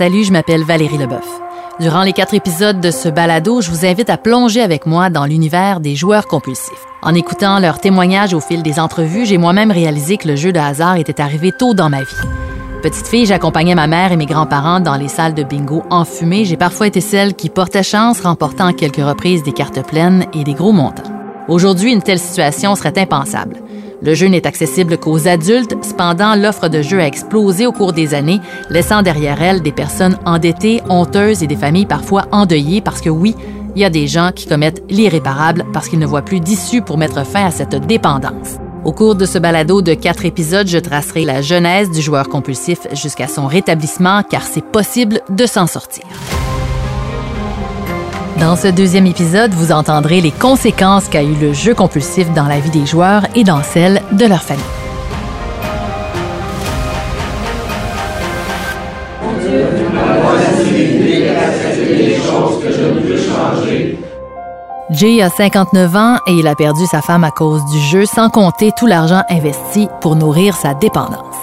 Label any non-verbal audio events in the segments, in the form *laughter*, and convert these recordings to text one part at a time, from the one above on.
Salut, je m'appelle Valérie Leboeuf. Durant les quatre épisodes de ce balado, je vous invite à plonger avec moi dans l'univers des joueurs compulsifs. En écoutant leurs témoignages au fil des entrevues, j'ai moi-même réalisé que le jeu de hasard était arrivé tôt dans ma vie. Petite fille, j'accompagnais ma mère et mes grands-parents dans les salles de bingo enfumées. J'ai parfois été celle qui portait chance, remportant à quelques reprises des cartes pleines et des gros montants. Aujourd'hui, une telle situation serait impensable. Le jeu n'est accessible qu'aux adultes, cependant l'offre de jeux a explosé au cours des années, laissant derrière elle des personnes endettées, honteuses et des familles parfois endeuillées parce que oui, il y a des gens qui commettent l'irréparable parce qu'ils ne voient plus d'issue pour mettre fin à cette dépendance. Au cours de ce balado de quatre épisodes, je tracerai la genèse du joueur compulsif jusqu'à son rétablissement car c'est possible de s'en sortir. Dans ce deuxième épisode, vous entendrez les conséquences qu'a eu le jeu compulsif dans la vie des joueurs et dans celle de leur famille. Jay a 59 ans et il a perdu sa femme à cause du jeu, sans compter tout l'argent investi pour nourrir sa dépendance.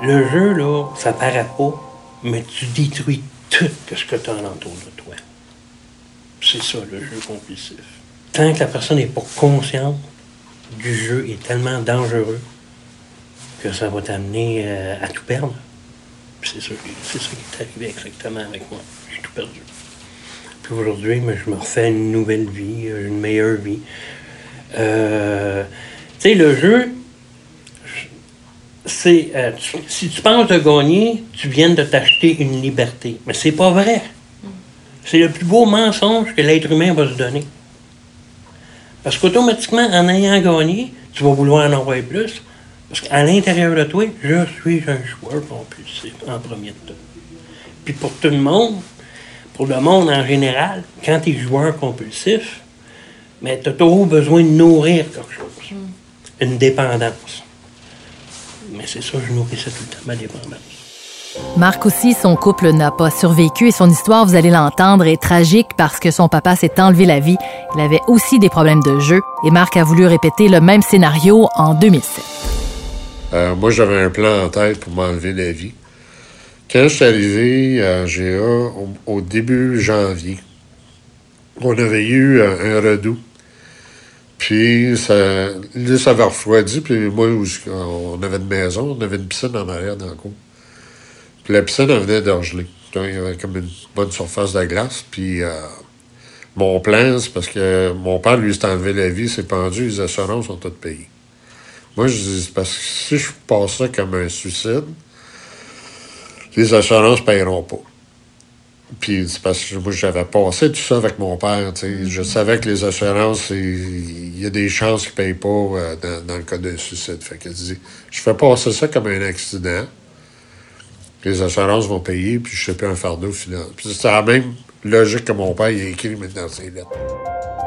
Le jeu, là, ça paraît pas, mais tu détruis tout ce que tu as toi. C'est ça, le jeu compulsif. Tant que la personne n'est pas consciente du jeu est tellement dangereux que ça va t'amener euh, à tout perdre. C'est ça, c'est ça qui est arrivé exactement avec moi. J'ai tout perdu. Puis aujourd'hui, mais je me refais une nouvelle vie, euh, une meilleure vie. Euh, tu sais, le jeu, c'est. euh, si tu penses de gagner, tu viens de t'acheter une liberté. Mais c'est pas vrai. C'est le plus beau mensonge que l'être humain va se donner. Parce qu'automatiquement, en ayant gagné, tu vas vouloir en envoyer plus. Parce qu'à l'intérieur de toi, je suis un joueur compulsif en premier temps. Puis pour tout le monde, pour le monde en général, quand tu es joueur compulsif, mais tu as toujours besoin de nourrir quelque chose. Une dépendance. Mais c'est ça, je nourrissais tout le temps ma dépendance. Marc aussi, son couple n'a pas survécu et son histoire, vous allez l'entendre, est tragique parce que son papa s'est enlevé la vie. Il avait aussi des problèmes de jeu et Marc a voulu répéter le même scénario en 2007. Euh, moi, j'avais un plan en tête pour m'enlever la vie. Quand je suis arrivé à GA au, début janvier, on avait eu un, un redout. Puis, ça, là, ça avait refroidi. Puis, moi, on avait une maison, on avait une piscine en arrière dans le. La piscine, venait. Donc, il y avait comme une bonne surface de glace. Puis, euh, mon plan, c'est parce que mon père, lui, s'est enlevé la vie, s'est pendu, les assurances sont toutes payées. Moi, je dis, c'est parce que si je passe ça comme un suicide, les assurances ne paieront pas. Puis c'est parce que moi, j'avais passé tout ça avec mon père. Je savais que les assurances, il y a des chances qu'ils ne payent pas euh, dans, le cas d'un suicide. Fait que je fais passer ça comme un accident. Les assurances vont payer, puis je ne sais plus un fardeau au final. Puis c'est la même logique que mon père il a écrit dans ses lettres.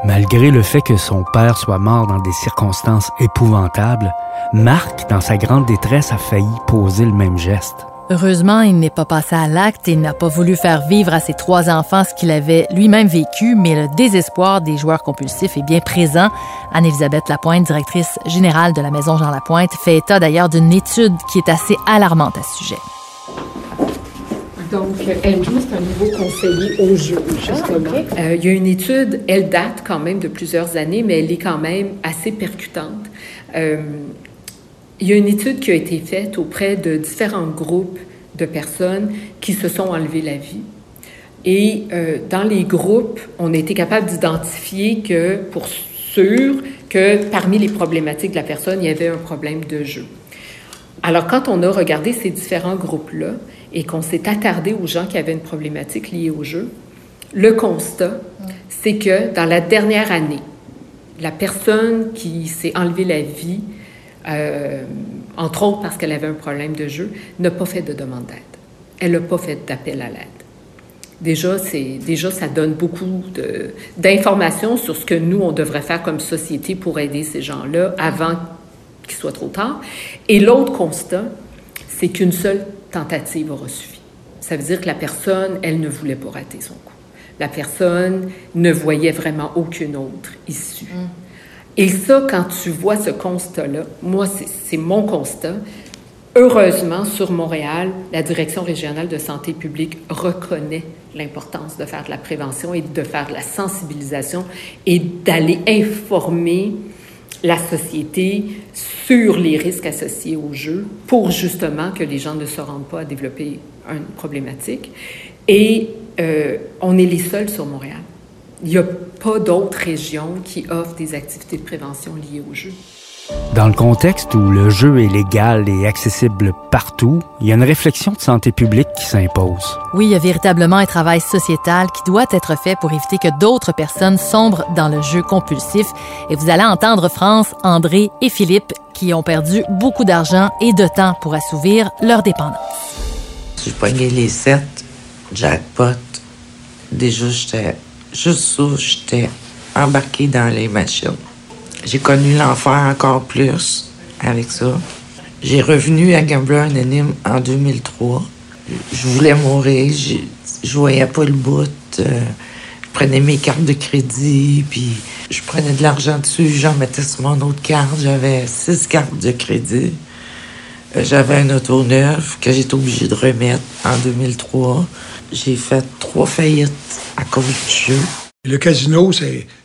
Malgré le fait que son père soit mort dans des circonstances épouvantables, Marc, dans sa grande détresse, a failli poser le même geste. Heureusement, il n'est pas passé à l'acte et n'a pas voulu faire vivre à ses trois enfants ce qu'il avait lui-même vécu, mais le désespoir des joueurs compulsifs est bien présent. Anne-Élisabeth Lapointe, directrice générale de la Maison Jean Lapointe, fait état d'ailleurs d'une étude qui est assez alarmante à ce sujet. Donc, Andrew, c'est un nouveau conseiller au jeu, justement. Euh, il y a une étude, elle date quand même de plusieurs années, mais elle est quand même assez percutante. Euh, il y a une étude qui a été faite auprès de différents groupes de personnes qui se sont enlevées la vie. Et euh, dans les groupes, on a été capable d'identifier que, pour sûr, que parmi les problématiques de la personne, il y avait un problème de jeu. Alors, quand on a regardé ces différents groupes-là et qu'on s'est attardé aux gens qui avaient une problématique liée au jeu, le constat, c'est que dans la dernière année, la personne qui s'est enlevée la vie, euh, entre autres parce qu'elle avait un problème de jeu, n'a pas fait de demande d'aide. Elle n'a pas fait d'appel à l'aide. Déjà, déjà, ça donne beaucoup d'informations sur ce que nous, on devrait faire comme société pour aider ces gens-là avant qu'il soit trop tard. Et l'autre constat, c'est qu'une seule tentative aura suffi. Ça veut dire que la personne, elle ne voulait pas rater son coup. La personne ne voyait vraiment aucune autre issue. Et ça, quand tu vois ce constat-là, moi, c'est c'est mon constat, Heureusement, sur Montréal, la Direction régionale de santé publique reconnaît l'importance de faire de la prévention et de faire de la sensibilisation et d'aller informer la société sur les risques associés au jeu pour justement que les gens ne se rendent pas à développer une problématique. Et euh, on est les seuls sur Montréal. Il n'y a pas d'autres régions qui offrent des activités de prévention liées au jeu. Dans le contexte où le jeu est légal et accessible partout, il y a une réflexion de santé publique qui s'impose. Oui, il y a véritablement un travail sociétal qui doit être fait pour éviter que d'autres personnes sombrent dans le jeu compulsif. Et vous allez entendre France, André et Philippe qui ont perdu beaucoup d'argent et de temps pour assouvir leur dépendance. J'ai pogné les sept jackpot. Déjà, j'étais juste sous, j'étais embarqué dans les machines. J'ai connu l'enfer encore plus avec ça. J'ai revenu à Gambler Anonyme en 2003. Je voulais mourir, je voyais pas le bout. Euh, je prenais mes cartes de crédit, puis je prenais de l'argent dessus, j'en mettais sur mon autre carte. J'avais six cartes de crédit. Euh, j'avais un auto neuf que j'étais obligé de remettre en 2003. J'ai fait trois faillites à cause du jeu. Le casino,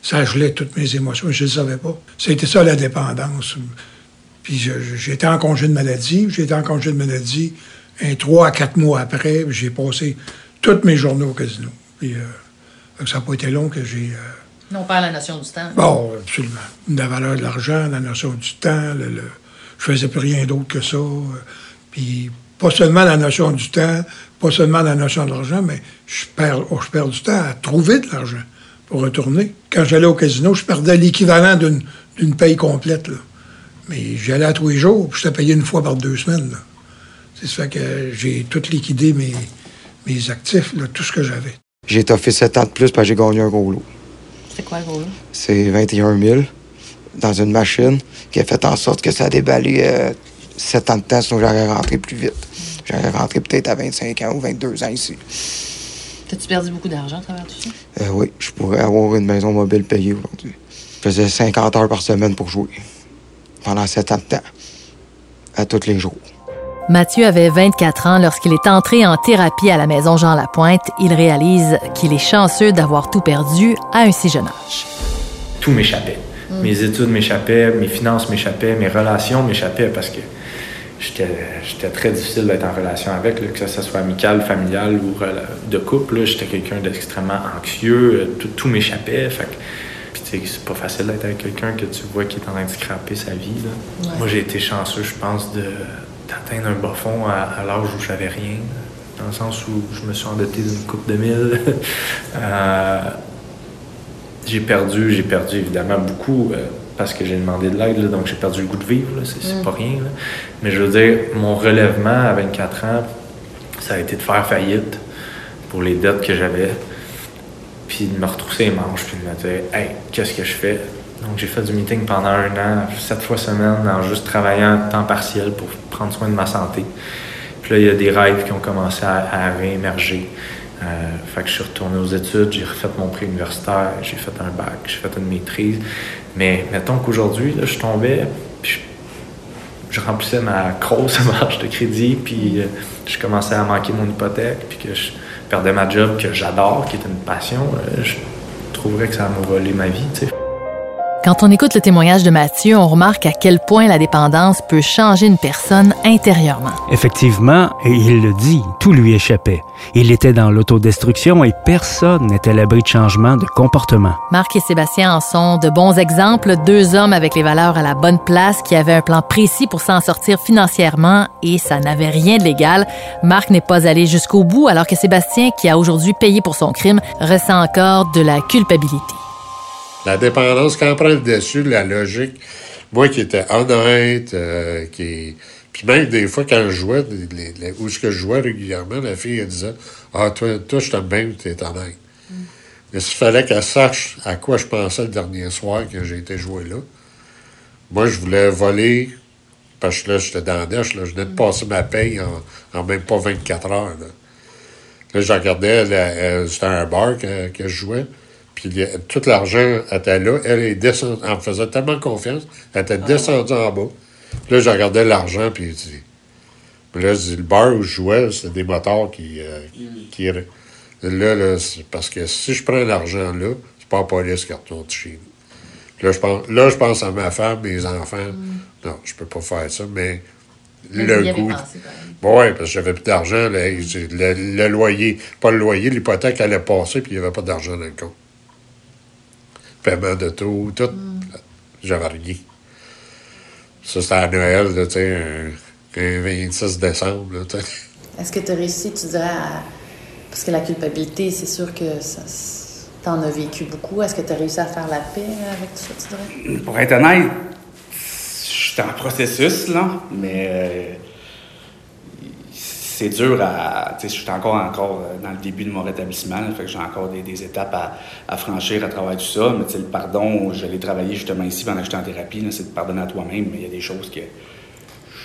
ça gelait toutes mes émotions. Je ne le savais pas. C'était ça la dépendance. Puis j'étais en congé de maladie. J'étais en congé de maladie. Un trois à quatre mois après, j'ai passé toutes mes journées au casino. Puis euh, ça n'a pas été long que j'ai. Euh, non, pas la notion du temps. Bon, absolument. La valeur de l'argent, la notion du temps. Le, le... Je faisais plus rien d'autre que ça. Puis pas seulement la notion du temps, pas seulement la notion de l'argent, mais je perds, oh, je perds du temps à trouver de l'argent pour retourner. Quand j'allais au casino, je perdais l'équivalent d'une paye complète. Là. Mais j'allais à tous les jours, puis je payé une fois par deux semaines. C'est ça que j'ai tout liquidé mes, mes actifs, là, tout ce que j'avais. J'ai toffé 7 ans de plus parce que j'ai gagné un gros lot. C'est quoi le gros lot? C'est 21 000 dans une machine qui a fait en sorte que ça a déballé euh, 7 ans de temps, sinon j'aurais rentré plus vite. J'aurais rentré peut-être à 25 ans ou 22 ans ici. T'as-tu perdu beaucoup d'argent à travers tout ça? Euh, oui, je pourrais avoir une maison mobile payée aujourd'hui. Je faisais 50 heures par semaine pour jouer. Pendant 7 ans de temps. À tous les jours. Mathieu avait 24 ans lorsqu'il est entré en thérapie à la maison Jean Lapointe. Il réalise qu'il est chanceux d'avoir tout perdu à un si jeune âge. Tout m'échappait. Mm. Mes études m'échappaient, mes finances m'échappaient, mes relations m'échappaient parce que j'étais très difficile d'être en relation avec, que ce soit amical, familial ou de couple. J'étais quelqu'un d'extrêmement anxieux, tout, tout m'échappait. C'est pas facile d'être avec quelqu'un que tu vois qui est en train de scraper sa vie. Moi, j'ai été chanceux, je pense, d'atteindre un bas fond à, l'âge où j'avais rien. Dans le sens où je me suis endetté d'une coupe de mille. *laughs* Euh, j'ai perdu, j'ai perdu évidemment beaucoup. Euh, parce que j'ai demandé de l'aide, donc j'ai perdu le goût de vivre, c'est mm. pas rien. Mais je veux dire, mon relèvement à 24 ans, ça a été de faire faillite pour les dettes que j'avais, puis de me retrousser les manches, puis de me dire, hey, qu'est-ce que je fais? Donc j'ai fait du meeting pendant un an, sept fois semaine, en juste travaillant temps partiel pour prendre soin de ma santé. Puis là, il y a des rêves qui ont commencé à, à réémerger. Euh, fait que je suis retourné aux études, j'ai refait mon prix universitaire, j'ai fait un bac, j'ai fait une maîtrise. Mais mettons qu'aujourd'hui, je tombais, puis je, remplissais ma grosse *laughs* marge de crédit, puis euh, je commençais à manquer mon hypothèque, puis que je perdais ma job que j'adore, qui est une passion. Euh, je trouverais que ça m'a volé ma vie, tu sais. Quand on écoute le témoignage de Mathieu, on remarque à quel point la dépendance peut changer une personne intérieurement. Effectivement, et il le dit, tout lui échappait. Il était dans l'autodestruction et personne n'était à l'abri de changement de comportement. Marc et Sébastien en sont de bons exemples, deux hommes avec les valeurs à la bonne place qui avaient un plan précis pour s'en sortir financièrement et ça n'avait rien de légal. Marc n'est pas allé jusqu'au bout alors que Sébastien, qui a aujourd'hui payé pour son crime, ressent encore de la culpabilité. La dépendance, quand on prend le dessus, la logique, moi qui étais honnête, euh, qui Puis même des fois, quand je jouais, où ce que je jouais régulièrement, la fille, elle disait Ah, toi, toi je t'aime bien, tu es honnête. Mais s'il fallait qu'elle sache à quoi je pensais le dernier soir que j'ai été joué là, moi, je voulais voler, parce que là, j'étais dans la là, je venais de passer ma paye en, même pas 24 heures. Là, là je regardais, euh, c'était un bar que je jouais. Puis tout l'argent était là. Elle est descendue. Elle me faisait tellement confiance. Elle était descendue en bas. là, je regardais l'argent, puis Mais là, le bar où je jouais, c'était des motards qui. Euh, qui là, là parce que si je prends l'argent là, c'est pas la police qui retourne chez nous. Là je, pense, là, je pense à ma femme, mes enfants. Mm. Non, je peux pas faire ça, mais le goût. Bon, oui, parce que j'avais plus d'argent. Le, loyer, pas le loyer, l'hypothèque allait passer, puis il n'y avait pas d'argent dans le compte. Paiement de tout, tout. Mm. J'avais rien. Ça, c'était à Noël, tu sais, un, 26 décembre. Est-ce que tu as réussi, tu dirais, à... parce que la culpabilité, c'est sûr que ça, t'en as vécu beaucoup. Est-ce que tu as réussi à faire la paix avec tout ça, tu dirais? Pour être honnête, j'étais en processus, là, mais euh, c'est dur à. Je suis encore, encore euh, dans le début de mon rétablissement, fait que j'ai encore des, étapes à, franchir à travers tout ça. Mais le pardon, je l'ai travaillé justement ici pendant que j'étais en thérapie, c'est de pardonner à toi-même, mais il y a des choses que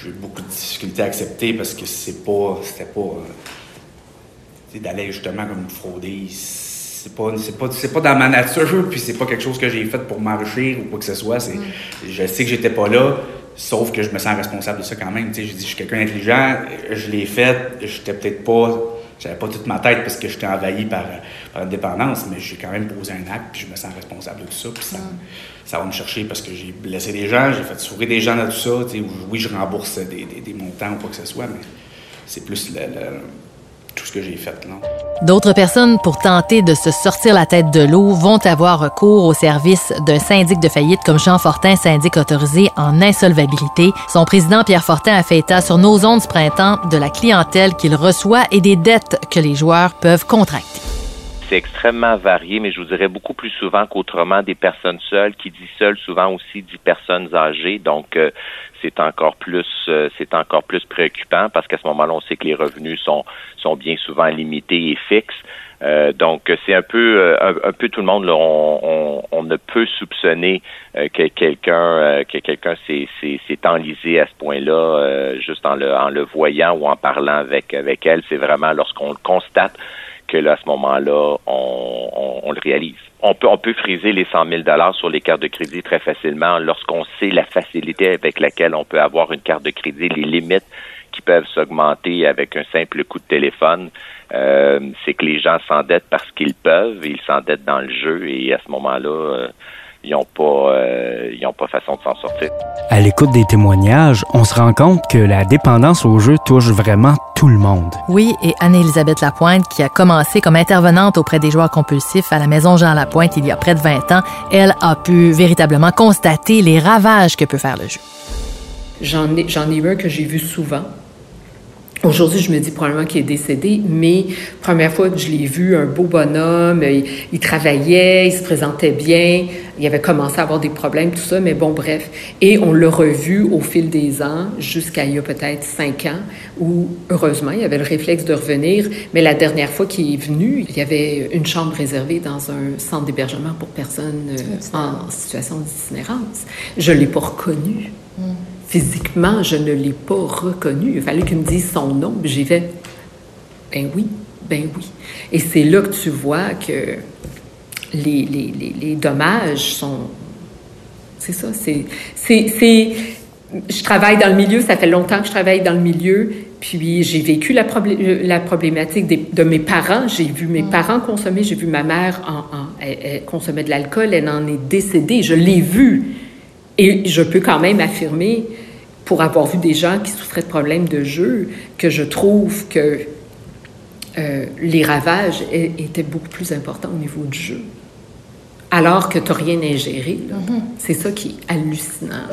j'ai beaucoup de difficultés à accepter parce que c'est pas. C'était pas. Euh, d'aller justement comme frauder, c'est pas, c'est pas, c'est pas dans ma nature, *laughs* puis c'est pas quelque chose que j'ai fait pour m'enrichir ou quoi que ce soit. C'est, mm. Je sais que j'étais pas là, Sauf que je me sens responsable de ça quand même. Tu sais, je dis, je suis quelqu'un d'intelligent, je l'ai fait, j'étais peut-être pas, j'avais pas toute ma tête parce que j'étais envahi par, par une dépendance, mais j'ai quand même posé un acte, puis je me sens responsable de tout ça, puis ça, ça va me chercher parce que j'ai blessé des gens, j'ai fait sourire des gens dans tout ça. Tu sais, oui, je rembourse des, des, des, montants ou quoi que ce soit, mais c'est plus le D'autres personnes, pour tenter de se sortir la tête de l'eau, vont avoir recours au service d'un syndic de faillite comme Jean Fortin, syndic autorisé en insolvabilité. Son président Pierre Fortin a fait état sur nos ondes printemps de la clientèle qu'il reçoit et des dettes que les joueurs peuvent contracter extrêmement varié, mais je vous dirais beaucoup plus souvent qu'autrement des personnes seules. Qui dit seul, souvent aussi dit personnes âgées. Donc, euh, c'est encore plus, euh, c'est encore plus préoccupant parce qu'à ce moment-là, on sait que les revenus sont sont bien souvent limités et fixes. Euh, donc c'est un peu un, peu tout le monde là, on, on, ne peut soupçonner que quelqu'un que quelqu'un s'est enlisé à ce point-là juste en le en le voyant ou en parlant avec avec elle. C'est vraiment lorsqu'on le constate que là, à ce moment-là, on, le réalise. On peut, on peut friser les 100 000 dollars sur les cartes de crédit très facilement lorsqu'on sait la facilité avec laquelle on peut avoir une carte de crédit, les limites qui peuvent s'augmenter avec un simple coup de téléphone. Euh, c'est que les gens s'endettent parce qu'ils peuvent, ils s'endettent dans le jeu et à ce moment-là, euh, ils n'ont pas, euh, ils ont pas façon de s'en sortir. À l'écoute des témoignages, on se rend compte que la dépendance au jeu touche vraiment tout le monde. Oui, et Anne-Élisabeth Lapointe, qui a commencé comme intervenante auprès des joueurs compulsifs à la Maison Jean Lapointe il y a près de 20 ans, elle a pu véritablement constater les ravages que peut faire le jeu. J'en ai, j'en ai eu un que j'ai vu souvent. Aujourd'hui, je me dis probablement qu'il est décédé, mais première fois que je l'ai vu, un beau bonhomme, il, travaillait, il se présentait bien, il avait commencé à avoir des problèmes, tout ça, mais bon, bref. Et on l'a revu au fil des ans, jusqu'à il y a peut-être cinq ans, où heureusement, il avait le réflexe de revenir, mais la dernière fois qu'il est venu, il y avait une chambre réservée dans un centre d'hébergement pour personnes euh, en situation d'itinérance. Je l'ai pas reconnu. Physiquement, je ne l'ai pas reconnu. Il fallait qu'il me dise son nom. J'ai fait, ben oui, ben oui. Et c'est là que tu vois que les, les, les, dommages sont... C'est ça, c'est... c'est je travaille dans le milieu, ça fait longtemps que je travaille dans le milieu, puis j'ai vécu la, la problématique de mes parents. J'ai vu mes mm. parents consommer, j'ai vu ma mère en, consommer de l'alcool, elle en est décédée, je l'ai vue. Et je peux quand même affirmer, pour avoir vu des gens qui souffraient de problèmes de jeu, que je trouve que euh, les ravages étaient beaucoup plus importants au niveau du jeu. Alors que tu n'as rien ingéré. Mm-hmm. C'est ça qui est hallucinant.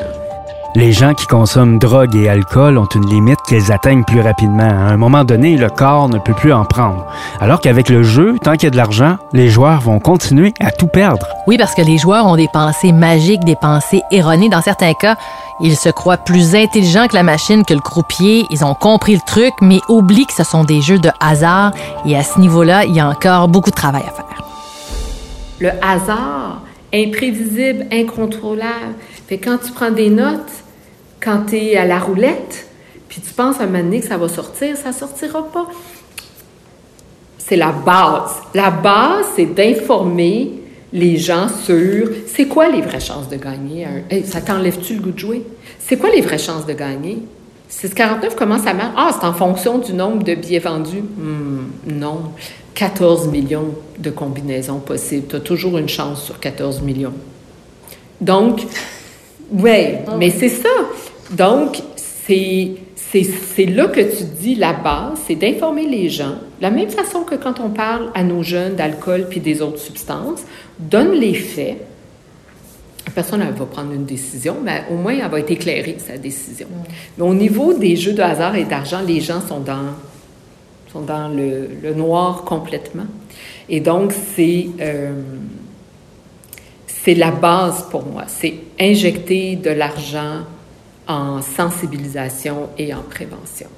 Les gens qui consomment drogue et alcool ont une limite qu'ils atteignent plus rapidement. À un moment donné, le corps ne peut plus en prendre. Alors qu'avec le jeu, tant qu'il y a de l'argent, les joueurs vont continuer à tout perdre. Oui, parce que les joueurs ont des pensées magiques, des pensées erronées. Dans certains cas, ils se croient plus intelligents que la machine, que le croupier. Ils ont compris le truc, mais oublient que ce sont des jeux de hasard. Et à ce niveau-là, il y a encore beaucoup de travail à faire. Le hasard, imprévisible, incontrôlable. Fait quand tu prends des notes, quand tu es à la roulette, puis tu penses à un moment donné que ça va sortir, ça sortira pas. C'est la base. La base, c'est d'informer les gens sur c'est quoi les vraies chances de gagner. Ça t'enlève-tu le goût de jouer? C'est quoi les vraies chances de gagner? 649, comment ça marche? Ah, c'est en fonction du nombre de billets vendus. Hmm, non. 14 millions de combinaisons possibles. Tu as toujours une chance sur 14 millions. Donc, oui, mais c'est ça. Donc, c'est c'est là que tu dis la base, c'est d'informer les gens, de la même façon que quand on parle à nos jeunes d'alcool puis des autres substances, donne les faits. La personne elle va prendre une décision, mais au moins elle va être éclairée, sa décision. Mais au niveau des jeux de hasard et d'argent, les gens sont dans, sont dans le, noir complètement. Et donc, c'est euh, c'est la base pour moi. C'est injecter de l'argent en sensibilisation et en prévention.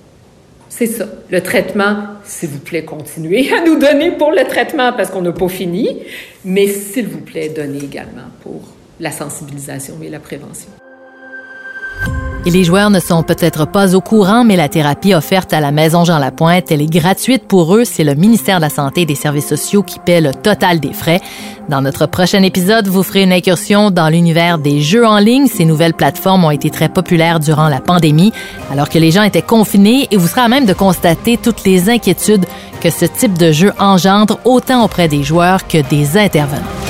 C'est ça. Le traitement, s'il vous plaît, continuez à nous donner pour le traitement parce qu'on n'a pas fini, mais s'il vous plaît, donnez également pour la sensibilisation et la prévention. Et les joueurs ne sont peut-être pas au courant, mais la thérapie offerte à la Maison Jean Lapointe, elle est gratuite pour eux. C'est le ministère de la Santé et des Services sociaux qui paie le total des frais. Dans notre prochain épisode, vous ferez une incursion dans l'univers des jeux en ligne. Ces nouvelles plateformes ont été très populaires durant la pandémie, alors que les gens étaient confinés et vous serez à même de constater toutes les inquiétudes que ce type de jeu engendre autant auprès des joueurs que des intervenants.